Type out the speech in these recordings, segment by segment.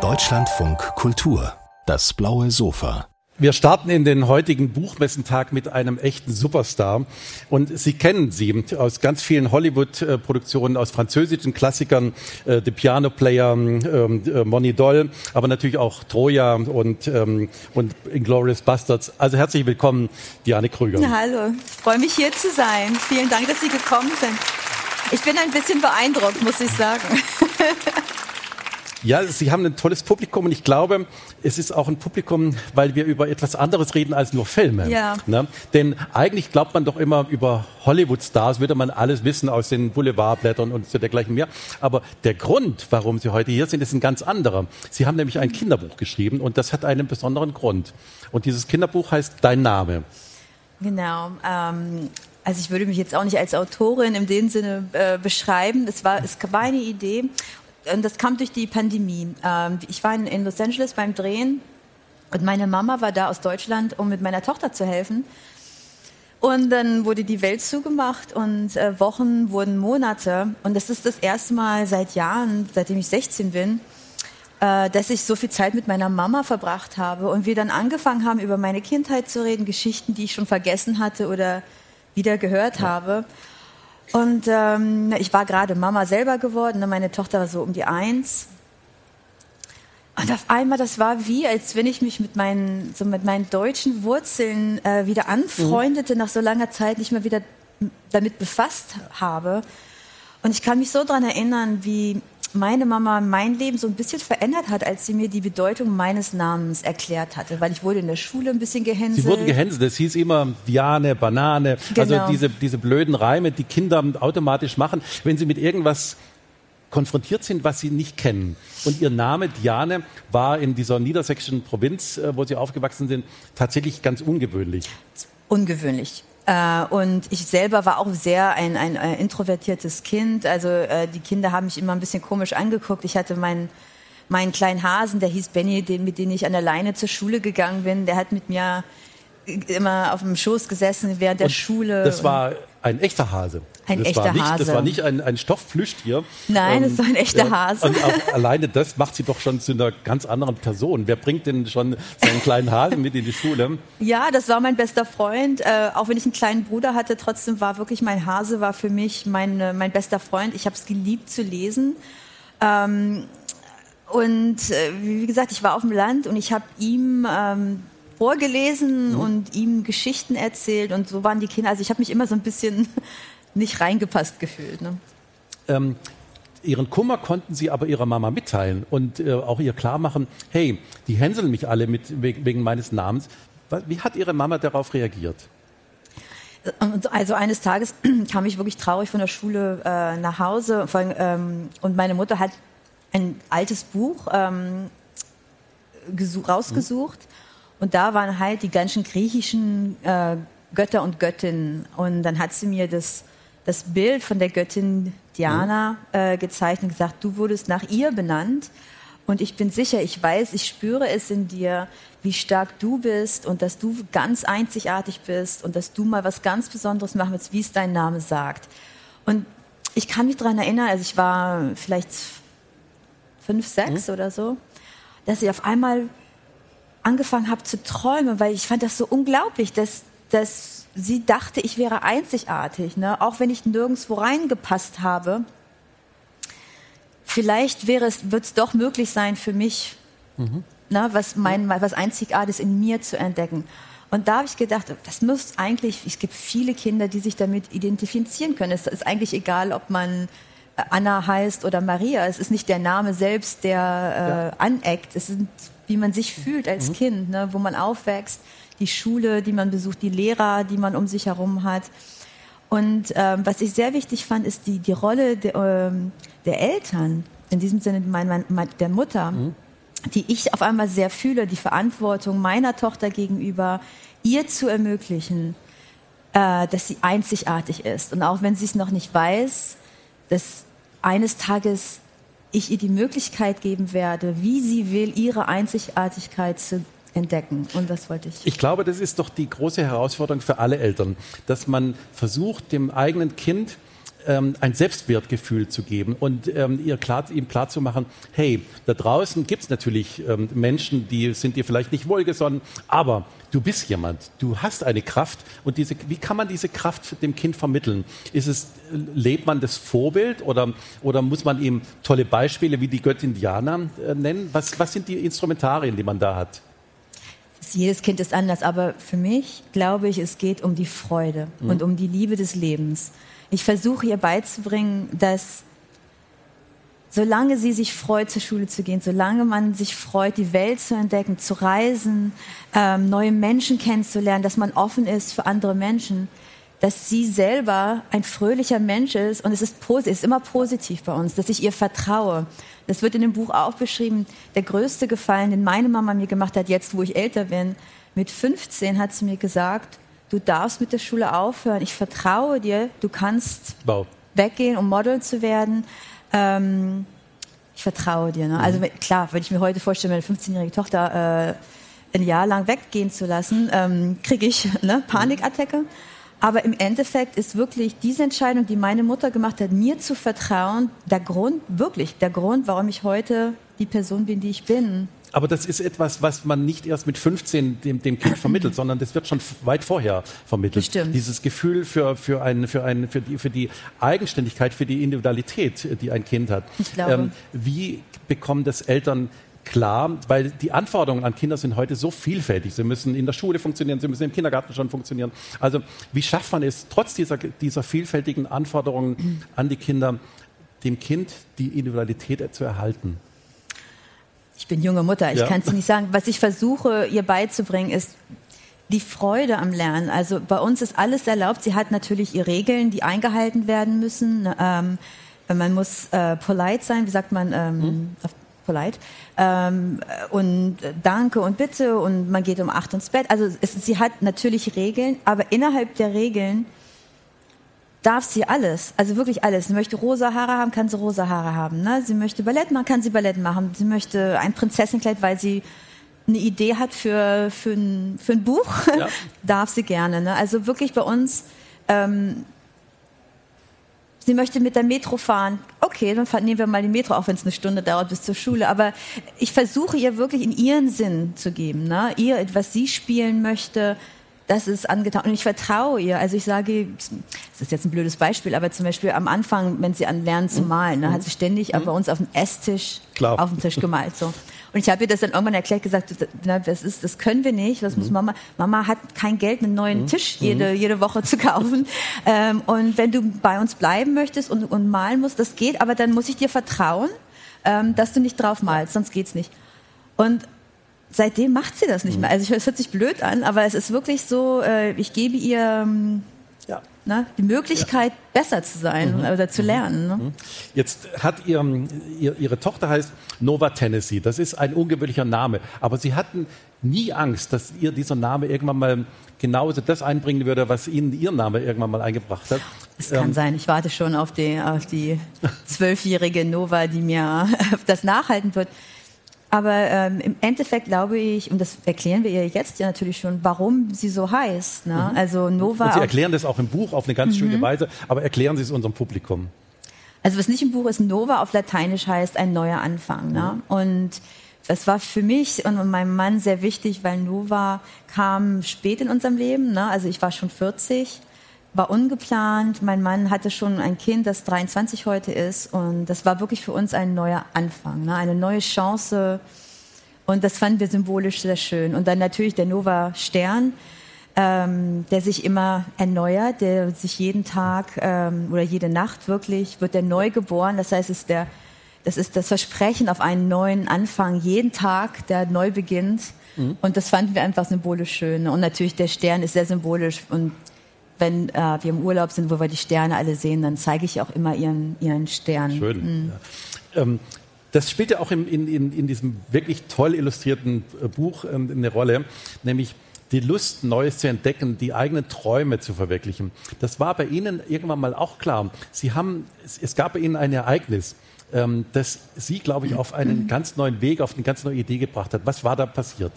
Deutschlandfunk Kultur, das blaue Sofa. Wir starten in den heutigen Buchmessentag mit einem echten Superstar. Und Sie kennen sie aus ganz vielen Hollywood-Produktionen, aus französischen Klassikern, äh, The Piano Player, ähm, äh, Moni Doll, aber natürlich auch Troja und, ähm, und Inglourious Bastards. Also herzlich willkommen, Diane Krüger. Ja, hallo, ich freue mich hier zu sein. Vielen Dank, dass Sie gekommen sind. Ich bin ein bisschen beeindruckt, muss ich sagen. Ja, Sie haben ein tolles Publikum und ich glaube, es ist auch ein Publikum, weil wir über etwas anderes reden als nur Filme. Ja. Ne? Denn eigentlich glaubt man doch immer über Hollywood-Stars, würde man alles wissen aus den Boulevardblättern und so dergleichen mehr. Aber der Grund, warum Sie heute hier sind, ist ein ganz anderer. Sie haben nämlich ein Kinderbuch geschrieben und das hat einen besonderen Grund. Und dieses Kinderbuch heißt Dein Name. Genau. Ähm also ich würde mich jetzt auch nicht als Autorin in dem Sinne äh, beschreiben. Es war, es war eine Idee und das kam durch die Pandemie. Ähm, ich war in Los Angeles beim Drehen und meine Mama war da aus Deutschland, um mit meiner Tochter zu helfen. Und dann wurde die Welt zugemacht und äh, Wochen wurden Monate. Und das ist das erste Mal seit Jahren, seitdem ich 16 bin, äh, dass ich so viel Zeit mit meiner Mama verbracht habe und wir dann angefangen haben, über meine Kindheit zu reden, Geschichten, die ich schon vergessen hatte oder wieder gehört habe. Und ähm, ich war gerade Mama selber geworden, ne? meine Tochter war so um die eins. Und auf einmal, das war wie, als wenn ich mich mit meinen, so mit meinen deutschen Wurzeln äh, wieder anfreundete, mhm. nach so langer Zeit nicht mehr wieder damit befasst habe. Und ich kann mich so daran erinnern, wie meine Mama mein Leben so ein bisschen verändert hat, als sie mir die Bedeutung meines Namens erklärt hatte, weil ich wurde in der Schule ein bisschen gehänselt. Sie wurden gehänselt, es hieß immer Diane, Banane, also genau. also diese, diese blöden Reime, die Kinder automatisch machen, wenn sie mit irgendwas konfrontiert sind, was sie nicht kennen. Und ihr Name Diane war in dieser niedersächsischen Provinz, äh, wo sie aufgewachsen sind, tatsächlich ganz ungewöhnlich. Ungewöhnlich. Äh, und ich selber war auch sehr ein, ein, ein introvertiertes Kind. Also äh, die Kinder haben mich immer ein bisschen komisch angeguckt. Ich hatte meinen meinen kleinen Hasen, der hieß Benny, den, mit dem ich an der Leine zur Schule gegangen bin. Der hat mit mir immer auf dem Schoß gesessen während der und Schule. Das war ein echter Hase. Ein das echter nicht, Hase. Das war nicht ein, ein Stoffplüschtier. Nein, ähm, das war ein echter Hase. Und auch alleine das macht sie doch schon zu einer ganz anderen Person. Wer bringt denn schon seinen kleinen Hasen mit in die Schule? Ja, das war mein bester Freund. Äh, auch wenn ich einen kleinen Bruder hatte, trotzdem war wirklich mein Hase war für mich mein, äh, mein bester Freund. Ich habe es geliebt zu lesen. Ähm, und äh, wie gesagt, ich war auf dem Land und ich habe ihm ähm, vorgelesen mhm. und ihm Geschichten erzählt und so waren die Kinder. Also ich habe mich immer so ein bisschen nicht reingepasst gefühlt. Ne? Ähm, ihren Kummer konnten sie aber ihrer Mama mitteilen und äh, auch ihr klar machen, hey, die hänseln mich alle mit, wegen meines Namens. Wie hat ihre Mama darauf reagiert? Also eines Tages kam ich wirklich traurig von der Schule äh, nach Hause allem, ähm, und meine Mutter hat ein altes Buch ähm, rausgesucht mhm. Und da waren halt die ganzen griechischen äh, Götter und Göttinnen und dann hat sie mir das das Bild von der Göttin Diana mhm. äh, gezeichnet und gesagt, du wurdest nach ihr benannt. Und ich bin sicher, ich weiß, ich spüre es in dir, wie stark du bist und dass du ganz einzigartig bist und dass du mal was ganz Besonderes machen willst, wie es dein Name sagt. Und ich kann mich daran erinnern, also ich war vielleicht fünf, sechs mhm. oder so, dass ich auf einmal angefangen habe zu träumen, weil ich fand das so unglaublich, dass, dass sie dachte, ich wäre einzigartig, ne? auch wenn ich nirgendwo reingepasst habe. Vielleicht wäre es, wird es doch möglich sein für mich, mhm. ne, was, mein, was Einzigartiges in mir zu entdecken. Und da habe ich gedacht, das muss eigentlich, es gibt viele Kinder, die sich damit identifizieren können. Es ist eigentlich egal, ob man Anna heißt oder Maria. Es ist nicht der Name selbst, der äh, aneckt. Es ist, wie man sich fühlt als mhm. Kind, ne, wo man aufwächst die Schule, die man besucht, die Lehrer, die man um sich herum hat. Und ähm, was ich sehr wichtig fand, ist die, die Rolle de, ähm, der Eltern, in diesem Sinne mein, mein, der Mutter, mhm. die ich auf einmal sehr fühle, die Verantwortung meiner Tochter gegenüber, ihr zu ermöglichen, äh, dass sie einzigartig ist. Und auch wenn sie es noch nicht weiß, dass eines Tages ich ihr die Möglichkeit geben werde, wie sie will, ihre Einzigartigkeit zu entdecken. Und das wollte ich. Ich glaube, das ist doch die große Herausforderung für alle Eltern, dass man versucht, dem eigenen Kind ähm, ein Selbstwertgefühl zu geben und ähm, ihr klar, ihm klar zu machen, hey, da draußen gibt es natürlich ähm, Menschen, die sind dir vielleicht nicht wohlgesonnen, aber du bist jemand, du hast eine Kraft und diese, wie kann man diese Kraft dem Kind vermitteln? Ist es, lebt man das Vorbild oder, oder muss man ihm tolle Beispiele wie die Göttin Diana äh, nennen? Was, was sind die Instrumentarien, die man da hat? Jedes Kind ist anders, aber für mich glaube ich, es geht um die Freude mhm. und um die Liebe des Lebens. Ich versuche ihr beizubringen, dass solange sie sich freut, zur Schule zu gehen, solange man sich freut, die Welt zu entdecken, zu reisen, ähm, neue Menschen kennenzulernen, dass man offen ist für andere Menschen, dass sie selber ein fröhlicher Mensch ist und es ist, es ist immer positiv bei uns, dass ich ihr vertraue. Das wird in dem Buch auch beschrieben. Der größte Gefallen, den meine Mama mir gemacht hat, jetzt wo ich älter bin, mit 15 hat sie mir gesagt, du darfst mit der Schule aufhören. Ich vertraue dir, du kannst wow. weggehen, um Model zu werden. Ähm, ich vertraue dir. Ne? Also mhm. klar, wenn ich mir heute vorstelle, meine 15-jährige Tochter äh, ein Jahr lang weggehen zu lassen, ähm, kriege ich ne, Panikattacke. Aber im Endeffekt ist wirklich diese Entscheidung, die meine Mutter gemacht hat, mir zu vertrauen, der Grund, wirklich der Grund, warum ich heute die Person bin, die ich bin. Aber das ist etwas, was man nicht erst mit 15 dem, dem Kind vermittelt, sondern das wird schon weit vorher vermittelt. Bestimmt. Dieses Gefühl für, für, ein, für, ein, für, die, für die Eigenständigkeit, für die Individualität, die ein Kind hat. Ich glaube. Ähm, wie bekommen das Eltern klar, weil die Anforderungen an Kinder sind heute so vielfältig. Sie müssen in der Schule funktionieren, sie müssen im Kindergarten schon funktionieren. Also wie schafft man es, trotz dieser, dieser vielfältigen Anforderungen an die Kinder, dem Kind die Individualität zu erhalten? Ich bin junge Mutter, ich ja. kann es nicht sagen. Was ich versuche, ihr beizubringen, ist die Freude am Lernen. Also bei uns ist alles erlaubt. Sie hat natürlich ihre Regeln, die eingehalten werden müssen. Ähm, man muss äh, polite sein, wie sagt man ähm, hm. auf polite. Ähm, und danke und bitte und man geht um acht ins Bett. Also es, sie hat natürlich Regeln, aber innerhalb der Regeln darf sie alles, also wirklich alles. Sie möchte rosa Haare haben, kann sie rosa Haare haben. Ne? Sie möchte Ballett machen, kann sie Ballett machen. Sie möchte ein Prinzessenkleid, weil sie eine Idee hat für, für, ein, für ein Buch, ja. darf sie gerne. Ne? Also wirklich bei uns, ähm, sie möchte mit der Metro fahren. Okay, dann nehmen wir mal die Metro, auch wenn es eine Stunde dauert bis zur Schule. Aber ich versuche ihr wirklich in ihren Sinn zu geben. Ne? Ihr, was sie spielen möchte, das ist angetan. Und ich vertraue ihr. Also ich sage, das ist jetzt ein blödes Beispiel, aber zum Beispiel am Anfang, wenn sie anlernen zu mhm. malen, ne, hat sie ständig mhm. bei uns auf dem Esstisch Klar. auf dem Tisch gemalt. So. Und ich habe ihr das dann irgendwann erklärt, gesagt, das ist, das können wir nicht. Das muss mhm. Mama. Mama hat kein Geld, einen neuen mhm. Tisch jede mhm. jede Woche zu kaufen. ähm, und wenn du bei uns bleiben möchtest und, und malen musst, das geht. Aber dann muss ich dir vertrauen, ähm, dass du nicht drauf malst, sonst geht's nicht. Und seitdem macht sie das nicht mehr. Also es hört sich blöd an, aber es ist wirklich so, äh, ich gebe ihr ähm, ja. ne, die Möglichkeit, ja. besser zu sein mhm. oder zu lernen. Ne? Mhm. Jetzt hat ihr, ihr, ihre Tochter heißt Nova Tennessee. Das ist ein ungewöhnlicher Name, aber sie hatten nie Angst, dass ihr dieser Name irgendwann mal genauso das einbringen würde, was ihnen ihr Name irgendwann mal eingebracht hat. Es kann ähm, sein. Ich warte schon auf die auf die zwölfjährige Nova, die mir das nachhalten wird. Aber ähm, im Endeffekt glaube ich, und das erklären wir ihr jetzt ja natürlich schon, warum sie so heißt. Ne? Mhm. Also Nova. Und Sie erklären das auch im Buch auf eine ganz mhm. schöne Weise, aber erklären Sie es unserem Publikum. Also was nicht im Buch ist, Nova auf Lateinisch heißt ein neuer Anfang. Ne? Mhm. Und das war für mich und meinem Mann sehr wichtig, weil Nova kam spät in unserem Leben. Ne? Also ich war schon 40 war ungeplant. Mein Mann hatte schon ein Kind, das 23 heute ist. Und das war wirklich für uns ein neuer Anfang, ne? eine neue Chance. Und das fanden wir symbolisch sehr schön. Und dann natürlich der Nova Stern, ähm, der sich immer erneuert, der sich jeden Tag ähm, oder jede Nacht wirklich, wird er neu geboren. Das heißt, es ist der, das ist das Versprechen auf einen neuen Anfang, jeden Tag, der neu beginnt. Mhm. Und das fanden wir einfach symbolisch schön. Und natürlich der Stern ist sehr symbolisch und wenn äh, wir im Urlaub sind, wo wir die Sterne alle sehen, dann zeige ich auch immer ihren, ihren Stern. Schön. Mhm. Ja. Ähm, das spielt ja auch in, in, in diesem wirklich toll illustrierten äh, Buch ähm, eine Rolle, nämlich die Lust, Neues zu entdecken, die eigenen Träume zu verwirklichen. Das war bei Ihnen irgendwann mal auch klar. Sie haben, es, es gab bei Ihnen ein Ereignis, ähm, das Sie, glaube ich, auf einen ganz neuen Weg, auf eine ganz neue Idee gebracht hat. Was war da passiert?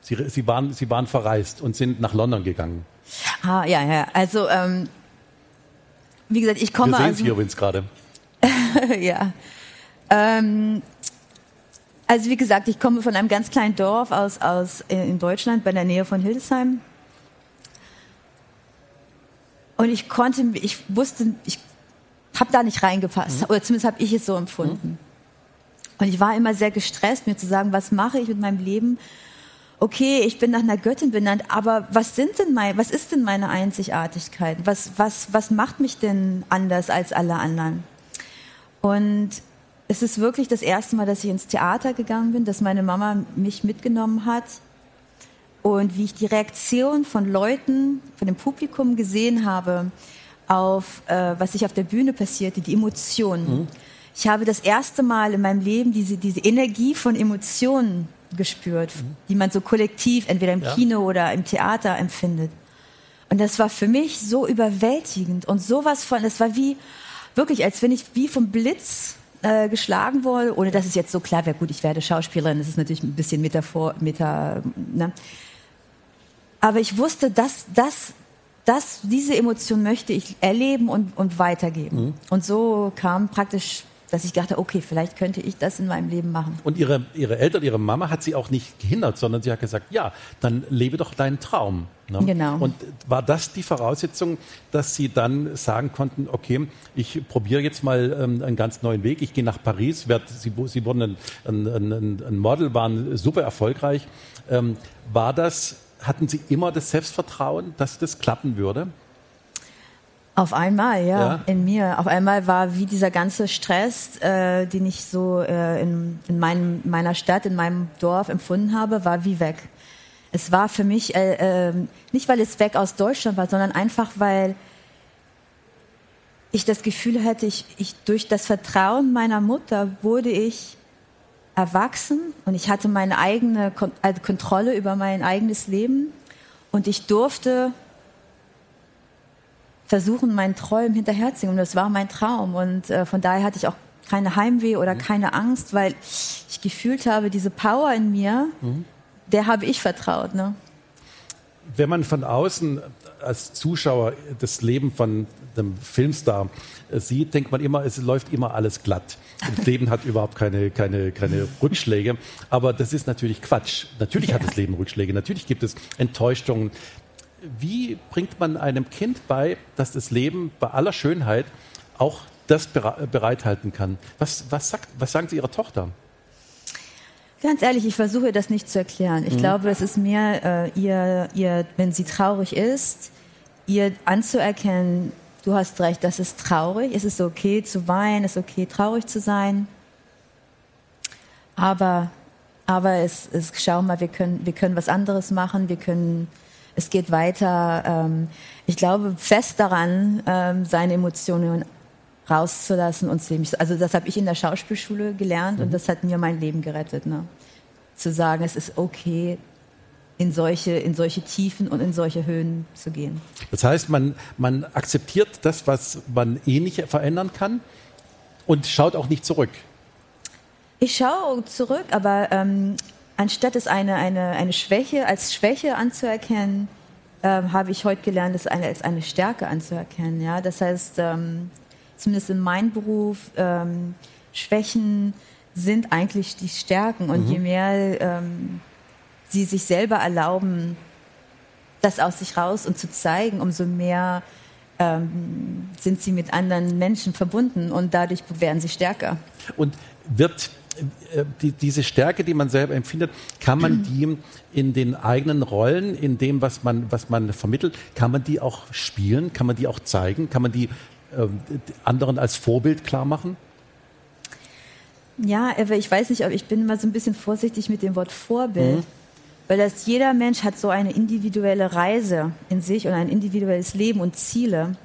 Sie, Sie, waren, Sie waren verreist und sind nach London gegangen. Ah, ja, ja. Also ähm, wie gesagt, ich komme Wir sehen also, Sie übrigens gerade. ja. Ähm, also wie gesagt, ich komme von einem ganz kleinen Dorf aus, aus in Deutschland, bei der Nähe von Hildesheim. Und ich konnte, ich wusste, ich habe da nicht reingepasst. Mhm. Oder zumindest habe ich es so empfunden. Mhm. Und ich war immer sehr gestresst, mir zu sagen, was mache ich mit meinem Leben? Okay, ich bin nach einer Göttin benannt, aber was sind denn mein, was ist denn meine Einzigartigkeit? Was, was, was macht mich denn anders als alle anderen? Und es ist wirklich das erste Mal, dass ich ins Theater gegangen bin, dass meine Mama mich mitgenommen hat und wie ich die Reaktion von Leuten, von dem Publikum gesehen habe auf, äh, was sich auf der Bühne passierte, die Emotionen. Mhm. Ich habe das erste Mal in meinem Leben diese, diese Energie von Emotionen gespürt, mhm. die man so kollektiv entweder im ja. Kino oder im Theater empfindet. Und das war für mich so überwältigend und sowas von, das war wie, wirklich, als wenn ich wie vom Blitz äh, geschlagen wurde, ohne dass es jetzt so klar wäre, gut, ich werde Schauspielerin, das ist natürlich ein bisschen Metaphor, Meta, ne? Aber ich wusste, dass, dass, dass diese Emotion möchte ich erleben und, und weitergeben. Mhm. Und so kam praktisch dass ich dachte, okay, vielleicht könnte ich das in meinem Leben machen. Und ihre, ihre Eltern, ihre Mama hat sie auch nicht gehindert, sondern sie hat gesagt, ja, dann lebe doch deinen Traum. Ne? Genau. Und war das die Voraussetzung, dass Sie dann sagen konnten, okay, ich probiere jetzt mal ähm, einen ganz neuen Weg, ich gehe nach Paris, werd, Sie, sie wurden ein, ein, ein, ein, Model, waren super erfolgreich. Ähm, war das, hatten Sie immer das Selbstvertrauen, dass das klappen würde? Auf einmal, ja, ja, in mir. Auf einmal war wie dieser ganze Stress, äh, den ich so äh, in, in meinem, meiner Stadt, in meinem Dorf empfunden habe, war wie weg. Es war für mich, äh, äh, nicht weil es weg aus Deutschland war, sondern einfach, weil ich das Gefühl hatte, ich, ich, durch das Vertrauen meiner Mutter wurde ich erwachsen und ich hatte meine eigene Kon also Kontrolle über mein eigenes Leben und ich durfte versuchen, meinen Träumen hinterherzuziehen. Und das war mein Traum. Und äh, von daher hatte ich auch keine Heimweh oder mhm. keine Angst, weil ich gefühlt habe, diese Power in mir, mhm. der habe ich vertraut. Ne? Wenn man von außen als Zuschauer das Leben von einem Filmstar äh, sieht, denkt man immer, es läuft immer alles glatt. Das Leben hat überhaupt keine, keine, keine Rückschläge. Aber das ist natürlich Quatsch. Natürlich ja. hat das Leben Rückschläge. Natürlich gibt es Enttäuschungen wie bringt man einem Kind bei, dass das Leben bei aller Schönheit auch das bereithalten kann? Was, was, sagt, was sagen Sie Ihrer Tochter? Ganz ehrlich, ich versuche das nicht zu erklären. Ich mhm. glaube, es ist mehr äh, ihr, ihr, wenn sie traurig ist, ihr anzuerkennen, du hast recht, das ist traurig, es ist okay zu weinen, es ist okay traurig zu sein. Aber, aber es, es, schau mal, wir können, wir können was anderes machen, wir können es geht weiter. Ähm, ich glaube fest daran, ähm, seine Emotionen rauszulassen und zu leben. Also das habe ich in der Schauspielschule gelernt mhm. und das hat mir mein Leben gerettet. Ne? Zu sagen, es ist okay, in solche, in solche Tiefen und in solche Höhen zu gehen. Das heißt, man, man akzeptiert das, was man eh nicht verändern kann und schaut auch nicht zurück. Ich schaue zurück, aber ähm, anstatt es eine, eine, eine Schwäche als Schwäche anzuerkennen, ähm, habe ich heute gelernt, es eine, als eine Stärke anzuerkennen. Ja? Das heißt, ähm, zumindest in meinem Beruf, ähm, Schwächen sind eigentlich die Stärken. Und mhm. je mehr ähm, sie sich selber erlauben, das aus sich raus und zu zeigen, umso mehr ähm, sind sie mit anderen Menschen verbunden und dadurch werden sie stärker. Und wird die, diese Stärke, die man selber empfindet, kann man die in den eigenen Rollen, in dem, was man, was man vermittelt, kann man die auch spielen, kann man die auch zeigen, kann man die äh, anderen als Vorbild klar machen? Ja, aber ich weiß nicht, aber ich bin immer so ein bisschen vorsichtig mit dem Wort Vorbild. Mhm. Weil das jeder Mensch hat so eine individuelle Reise in sich und ein individuelles Leben und Ziele.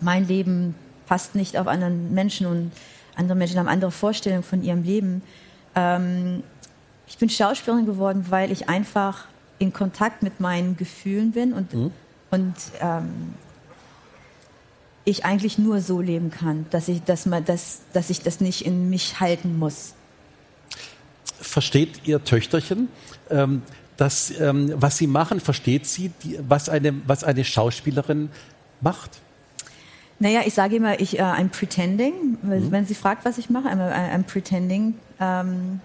Mein Leben passt nicht auf anderen Menschen und andere Menschen haben andere Vorstellungen von ihrem Leben. Ähm, ich bin Schauspielerin geworden, weil ich einfach in Kontakt mit meinen Gefühlen bin und, mhm. und ähm, ich eigentlich nur so leben kann, dass ich, dass, man, dass, dass ich das nicht in mich halten muss. Versteht Ihr Töchterchen, ähm, dass, ähm, was Sie machen, versteht sie, die, was, eine, was eine Schauspielerin macht? Naja, ich sage immer, ich, uh, I'm pretending. Mhm. Wenn sie fragt, was ich mache, I'm, I'm pretending. Ähm,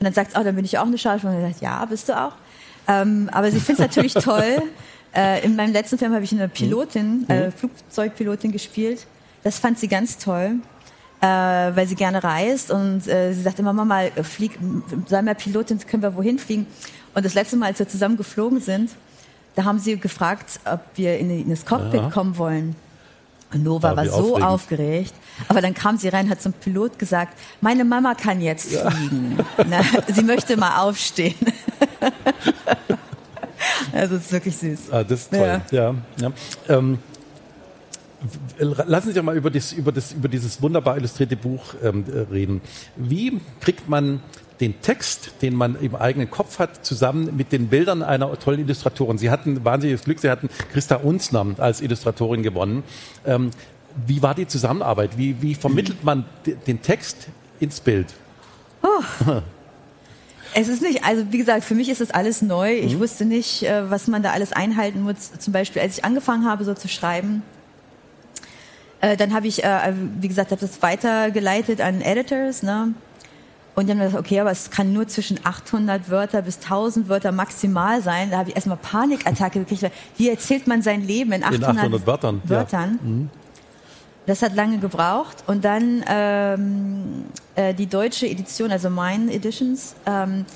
und dann sagt sie, oh, dann bin ich auch eine Schauspielerin. Und ich sage, ja, bist du auch. Ähm, aber sie findet es natürlich toll. Äh, in meinem letzten Film habe ich eine Pilotin, mhm. äh, Flugzeugpilotin gespielt. Das fand sie ganz toll, äh, weil sie gerne reist und äh, sie sagt immer, Mama, flieg, sei mal Pilotin, können wir wohin fliegen? Und das letzte Mal, als wir zusammen geflogen sind, da haben sie gefragt, ob wir in, in das Cockpit ja. kommen wollen. Nova war, war so aufregend. aufgeregt. Aber dann kam sie rein, hat zum Pilot gesagt, meine Mama kann jetzt ja. fliegen. Na, sie möchte mal aufstehen. also es ist wirklich süß. Ah, das ist toll. Ja. ja. Ähm, lassen Sie doch mal über, das, über, das, über dieses wunderbar illustrierte Buch ähm, reden. Wie kriegt man den Text, den man im eigenen Kopf hat, zusammen mit den Bildern einer tollen Illustratorin. Sie hatten wahnsinniges Glück, Sie hatten Christa Unsner als Illustratorin gewonnen. Ähm, wie war die Zusammenarbeit? Wie, wie vermittelt man den Text ins Bild? Oh. Es ist nicht, also wie gesagt, für mich ist das alles neu. Ich mhm. wusste nicht, äh, was man da alles einhalten muss. Zum Beispiel, als ich angefangen habe, so zu schreiben, äh, dann habe ich, äh, wie gesagt, habe das weitergeleitet an Editors, ne? Und dann haben wir gesagt, okay, aber es kann nur zwischen 800 Wörter bis 1000 Wörter maximal sein. Da habe ich erstmal Panikattacke gekriegt. Wie erzählt man sein Leben in 800, in 800 Wörtern? Wörtern? Ja. Mhm. Das hat lange gebraucht. Und dann ähm, äh, die deutsche Edition, also Mine Editions, ähm,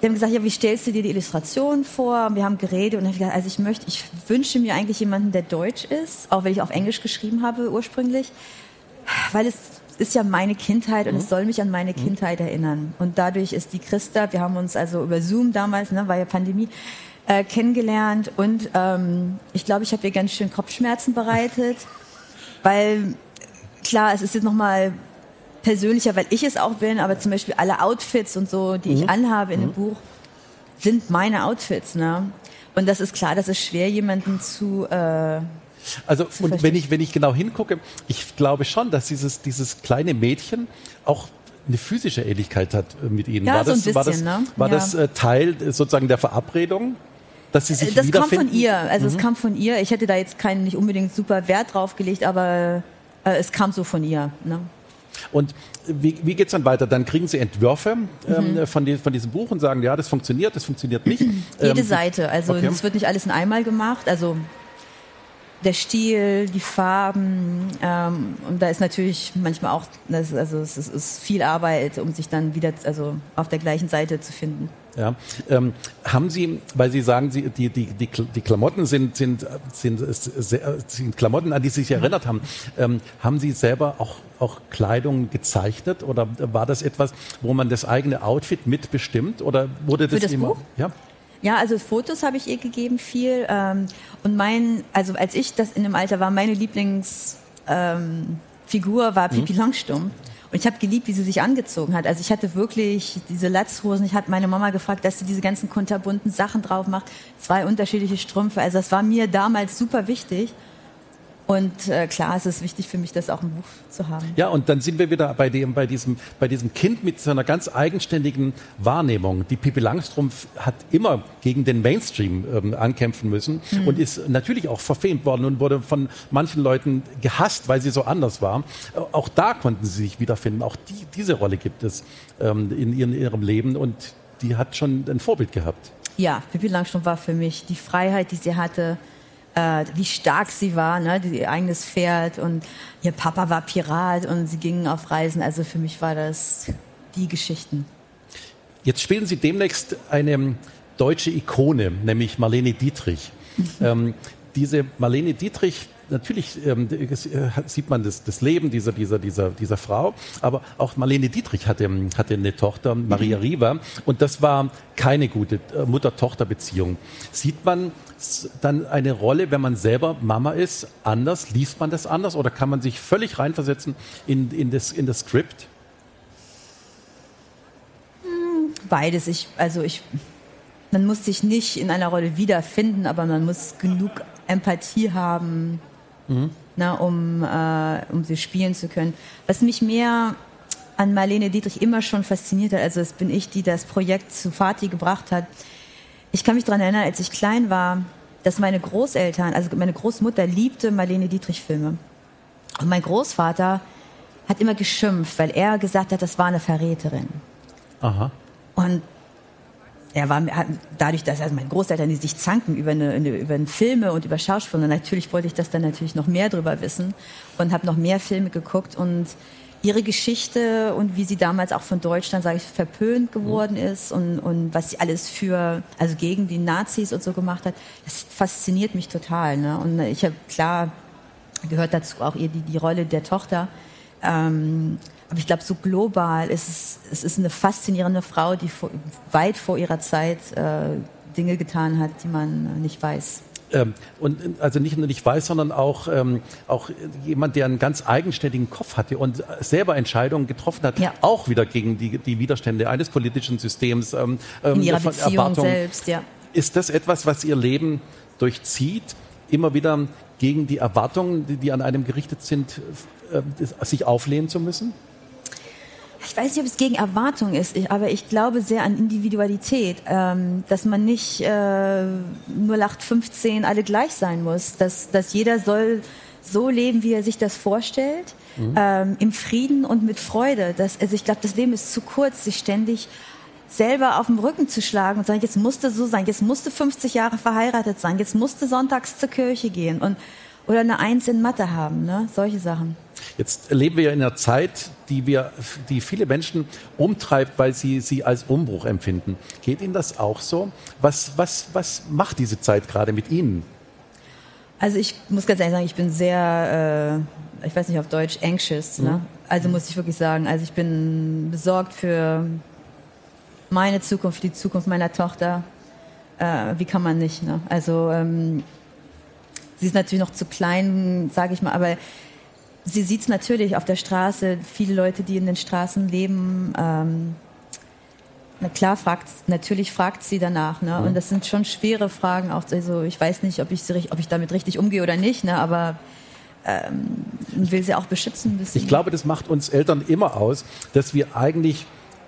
die haben gesagt, ja, wie stellst du dir die Illustration vor? Und wir haben geredet und ich gesagt, also ich möchte, ich wünsche mir eigentlich jemanden, der deutsch ist, auch wenn ich auf Englisch geschrieben habe ursprünglich, weil es ist ja meine Kindheit und mhm. es soll mich an meine mhm. Kindheit erinnern. Und dadurch ist die Christa, wir haben uns also über Zoom damals, ne, war ja Pandemie, äh, kennengelernt und ähm, ich glaube, ich habe ihr ganz schön Kopfschmerzen bereitet, weil klar, es ist jetzt nochmal persönlicher, weil ich es auch bin, aber zum Beispiel alle Outfits und so, die mhm. ich anhabe in mhm. dem Buch, sind meine Outfits. Ne? Und das ist klar, das ist schwer, jemanden zu äh, also und wenn ich, wenn ich genau hingucke, ich glaube schon, dass dieses, dieses kleine Mädchen auch eine physische Ähnlichkeit hat äh, mit Ihnen. Ja, war so das, ein bisschen, war das, ne? war ja. das äh, Teil sozusagen der Verabredung? Dass sie sich das kam von ihr, also mhm. es kam von ihr. Ich hätte da jetzt keinen nicht unbedingt super Wert drauf gelegt, aber äh, es kam so von ihr. Ne? Und wie, wie geht es dann weiter? Dann kriegen Sie Entwürfe ähm, mhm. von, die, von, diesem Buch und sagen, ja, das funktioniert, das funktioniert nicht. Jede ähm, Seite, also es okay. wird nicht alles in einmal gemacht. Also der Stil, die Farben ähm, und da ist natürlich manchmal auch, das, also es ist, ist, viel Arbeit, um sich dann wieder also auf der gleichen Seite zu finden. Ja, ähm, haben Sie, weil Sie sagen, Sie, die, die, die, die Klamotten sind, sind, sind, sind Klamotten, an die Sie sich erinnert haben, ähm, haben Sie selber auch, auch Kleidung gezeichnet oder war das etwas, wo man das eigene Outfit mitbestimmt oder wurde das, Für das immer? Buch? Ja. Ja, also Fotos habe ich ihr gegeben viel. Ähm, und mein, also als ich das in dem Alter war, meine Lieblingsfigur ähm, war Pipi mhm. Langstumpf. Und ich habe geliebt, wie sie sich angezogen hat. Also ich hatte wirklich diese Latzhosen. Ich hatte meine Mama gefragt, dass sie diese ganzen kunterbunten Sachen drauf macht. Zwei unterschiedliche Strümpfe. Also das war mir damals super wichtig. Und äh, klar, es ist wichtig für mich, das auch im Buch zu haben. Ja, und dann sind wir wieder bei, dem, bei, diesem, bei diesem Kind mit seiner ganz eigenständigen Wahrnehmung. Die Pippi Langstrumpf hat immer gegen den Mainstream ähm, ankämpfen müssen mhm. und ist natürlich auch verfemt worden und wurde von manchen Leuten gehasst, weil sie so anders war. Auch da konnten sie sich wiederfinden. Auch die, diese Rolle gibt es ähm, in, in ihrem Leben und die hat schon ein Vorbild gehabt. Ja, Pippi Langstrumpf war für mich die Freiheit, die sie hatte äh, wie stark sie war, ne, ihr eigenes Pferd und ihr Papa war Pirat und sie gingen auf Reisen. Also für mich war das die Geschichten. Jetzt spielen Sie demnächst eine deutsche Ikone, nämlich Marlene Dietrich. ähm, diese Marlene Dietrich natürlich ähm, äh, sieht man das, das Leben dieser, dieser, dieser, dieser Frau, aber auch Marlene Dietrich hatte, hatte eine Tochter, Maria mhm. Riva, und das war keine gute äh, Mutter-Tochter-Beziehung. Sieht man dann eine Rolle, wenn man selber Mama ist, anders? Liest man das anders oder kann man sich völlig reinversetzen in, in, das, in das Skript? Hm, beides. Ich, also ich, man muss sich nicht in einer Rolle wiederfinden, aber man muss genug Empathie haben, mhm. na, um, äh, um sie spielen zu können. Was mich mehr an Marlene Dietrich immer schon fasziniert hat, also es bin ich, die das Projekt zu Fatih gebracht hat. Ich kann mich daran erinnern, als ich klein war, dass meine Großeltern, also meine Großmutter liebte Marlene Dietrich Filme. Und mein Großvater hat immer geschimpft, weil er gesagt hat, das war eine Verräterin. Aha. Und er war dadurch, dass also meine Großeltern, die sich zanken über, eine, über Filme und über Schauspieler, natürlich wollte ich das dann natürlich noch mehr drüber wissen und habe noch mehr Filme geguckt und ihre Geschichte und wie sie damals auch von Deutschland, sage ich, verpönt geworden ist und, und was sie alles für, also gegen die Nazis und so gemacht hat, das fasziniert mich total. Ne? Und ich habe klar gehört dazu auch ihr die, die Rolle der Tochter. Ähm, aber ich glaube, so global ist es, es ist eine faszinierende Frau, die vor, weit vor ihrer Zeit äh, Dinge getan hat, die man nicht weiß. Ähm, und also nicht nur nicht weiß, sondern auch, ähm, auch jemand, der einen ganz eigenständigen Kopf hatte und selber Entscheidungen getroffen hat, ja. auch wieder gegen die, die Widerstände eines politischen Systems. Ähm, In ähm, ihrer Beziehung Erwartung. selbst, ja. Ist das etwas, was Ihr Leben durchzieht? Immer wieder gegen die Erwartungen, die, die an einem gerichtet sind, äh, sich auflehnen zu müssen? Ich weiß nicht, ob es gegen Erwartung ist, aber ich glaube sehr an Individualität, ähm, dass man nicht äh, nur 15 alle gleich sein muss, dass, dass jeder soll so leben, wie er sich das vorstellt, mhm. ähm, im Frieden und mit Freude. Das, also ich glaube, das Leben ist zu kurz, sich ständig selber auf den Rücken zu schlagen und sagen, jetzt musste so sein, jetzt musste 50 Jahre verheiratet sein, jetzt musste sonntags zur Kirche gehen und oder eine Eins in Mathe haben, ne? solche Sachen. Jetzt leben wir in einer Zeit, die wir, die viele Menschen umtreibt, weil sie sie als Umbruch empfinden. Geht Ihnen das auch so? Was, was, was macht diese Zeit gerade mit Ihnen? Also ich muss ganz ehrlich sagen, ich bin sehr, äh, ich weiß nicht auf Deutsch, anxious. Ne? Mhm. Also muss ich wirklich sagen, also ich bin besorgt für meine Zukunft, die Zukunft meiner Tochter. Äh, wie kann man nicht? Ne? Also ähm, sie ist natürlich noch zu klein, sage ich mal, aber sie sieht es natürlich auf der Straße, viele Leute, die in den Straßen leben. Ähm, na klar, fragt, natürlich fragt sie danach. Ne? Mhm. Und das sind schon schwere Fragen. Auch, also ich weiß nicht, ob ich, ob ich damit richtig umgehe oder nicht, ne? aber ähm, will sie auch beschützen. Ich glaube, das macht uns Eltern immer aus, dass wir eigentlich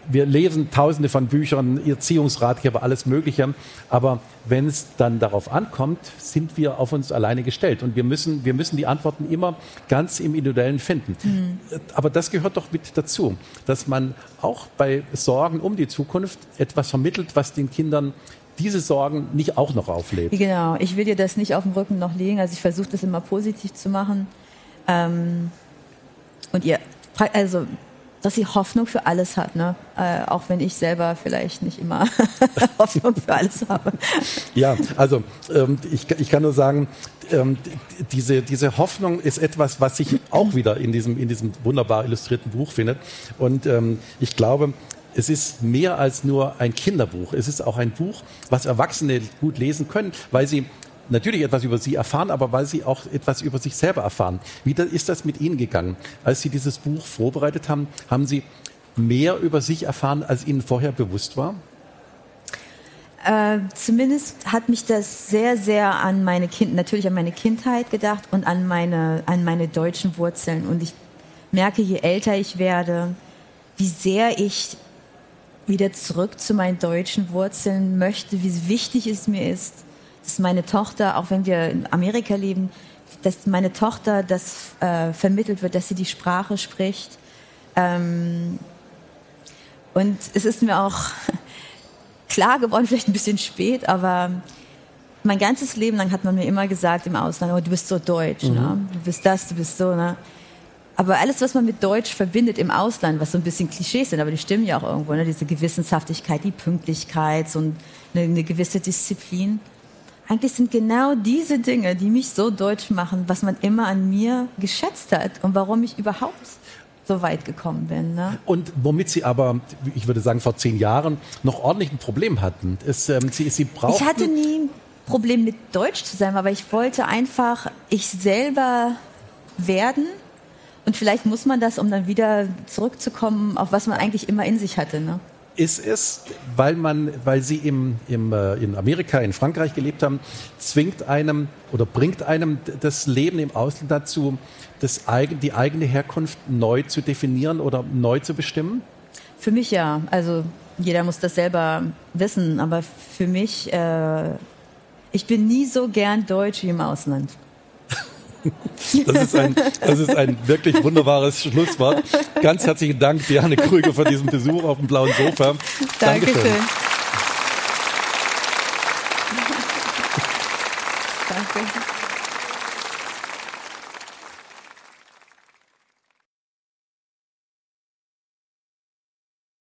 wir lesen tausende von Büchern, Erziehungsratgeber, alles Mögliche. Aber wenn es dann darauf ankommt, sind wir auf uns alleine gestellt. Und wir müssen, wir müssen die Antworten immer ganz im Individuellen finden. Mhm. Aber das gehört doch mit dazu, dass man auch bei Sorgen um die Zukunft etwas vermittelt, was den Kindern diese Sorgen nicht auch noch auflädt. Genau, ich will dir das nicht auf dem Rücken noch legen. Also ich versuche das immer positiv zu machen. Ähm, und ihr, also dass sie Hoffnung für alles hat, ne? Äh, auch wenn ich selber vielleicht nicht immer Hoffnung für alles habe. Ja, also ähm, ich, ich kann nur sagen, ähm, diese, diese Hoffnung ist etwas, was sich auch wieder in diesem, in diesem wunderbar illustrierten Buch findet. Und ähm, ich glaube, es ist mehr als nur ein Kinderbuch. Es ist auch ein Buch, was Erwachsene gut lesen können, weil sie natürlich etwas über Sie erfahren, aber weil Sie auch etwas über sich selber erfahren. Wie ist das mit Ihnen gegangen? Als Sie dieses Buch vorbereitet haben, haben Sie mehr über sich erfahren, als Ihnen vorher bewusst war? Äh, zumindest hat mich das sehr, sehr an meine Kind, natürlich an meine Kindheit gedacht und an meine, an meine deutschen Wurzeln. Und ich merke, je älter ich werde, wie sehr ich wieder zurück zu meinen deutschen Wurzeln möchte, wie wichtig es mir ist, dass meine Tochter, auch wenn wir in Amerika leben, dass meine Tochter das äh, vermittelt wird, dass sie die Sprache spricht. Ähm, und es ist mir auch klar geworden, vielleicht ein bisschen spät, aber mein ganzes Leben lang hat man mir immer gesagt im Ausland, oh, du bist so deutsch, ne? mhm. ne? du bist das, du bist so. Ne? Aber alles, was man mit Deutsch verbindet im Ausland, was so ein bisschen Klischees sind, aber die stimmen ja auch irgendwo, ne? diese Gewissenshaftigkeit, die Pünktlichkeit und eine, eine gewisse Disziplin, eigentlich sind genau diese Dinge, die mich so deutsch machen, was man immer an mir geschätzt hat und warum ich überhaupt so weit gekommen bin. Ne? Und womit Sie aber, ich würde sagen, vor zehn Jahren noch ordentlich ein Problem hatten. Ist, ähm, Sie, Sie brauchten ich hatte nie ein Problem mit Deutsch zu sein, aber ich wollte einfach ich selber werden. Und vielleicht muss man das, um dann wieder zurückzukommen, auf was man eigentlich immer in sich hatte. Ne? Ist es, weil man, weil sie im, im, äh, in Amerika, in Frankreich gelebt haben, zwingt einem oder bringt einem das Leben im Ausland dazu, das, die eigene Herkunft neu zu definieren oder neu zu bestimmen? Für mich ja. Also jeder muss das selber wissen, aber für mich, äh, ich bin nie so gern deutsch wie im Ausland. Das ist, ein, das ist ein wirklich wunderbares Schlusswort. Ganz herzlichen Dank, Diane Krüger, für diesen Besuch auf dem blauen Sofa. Dankeschön. Dankeschön.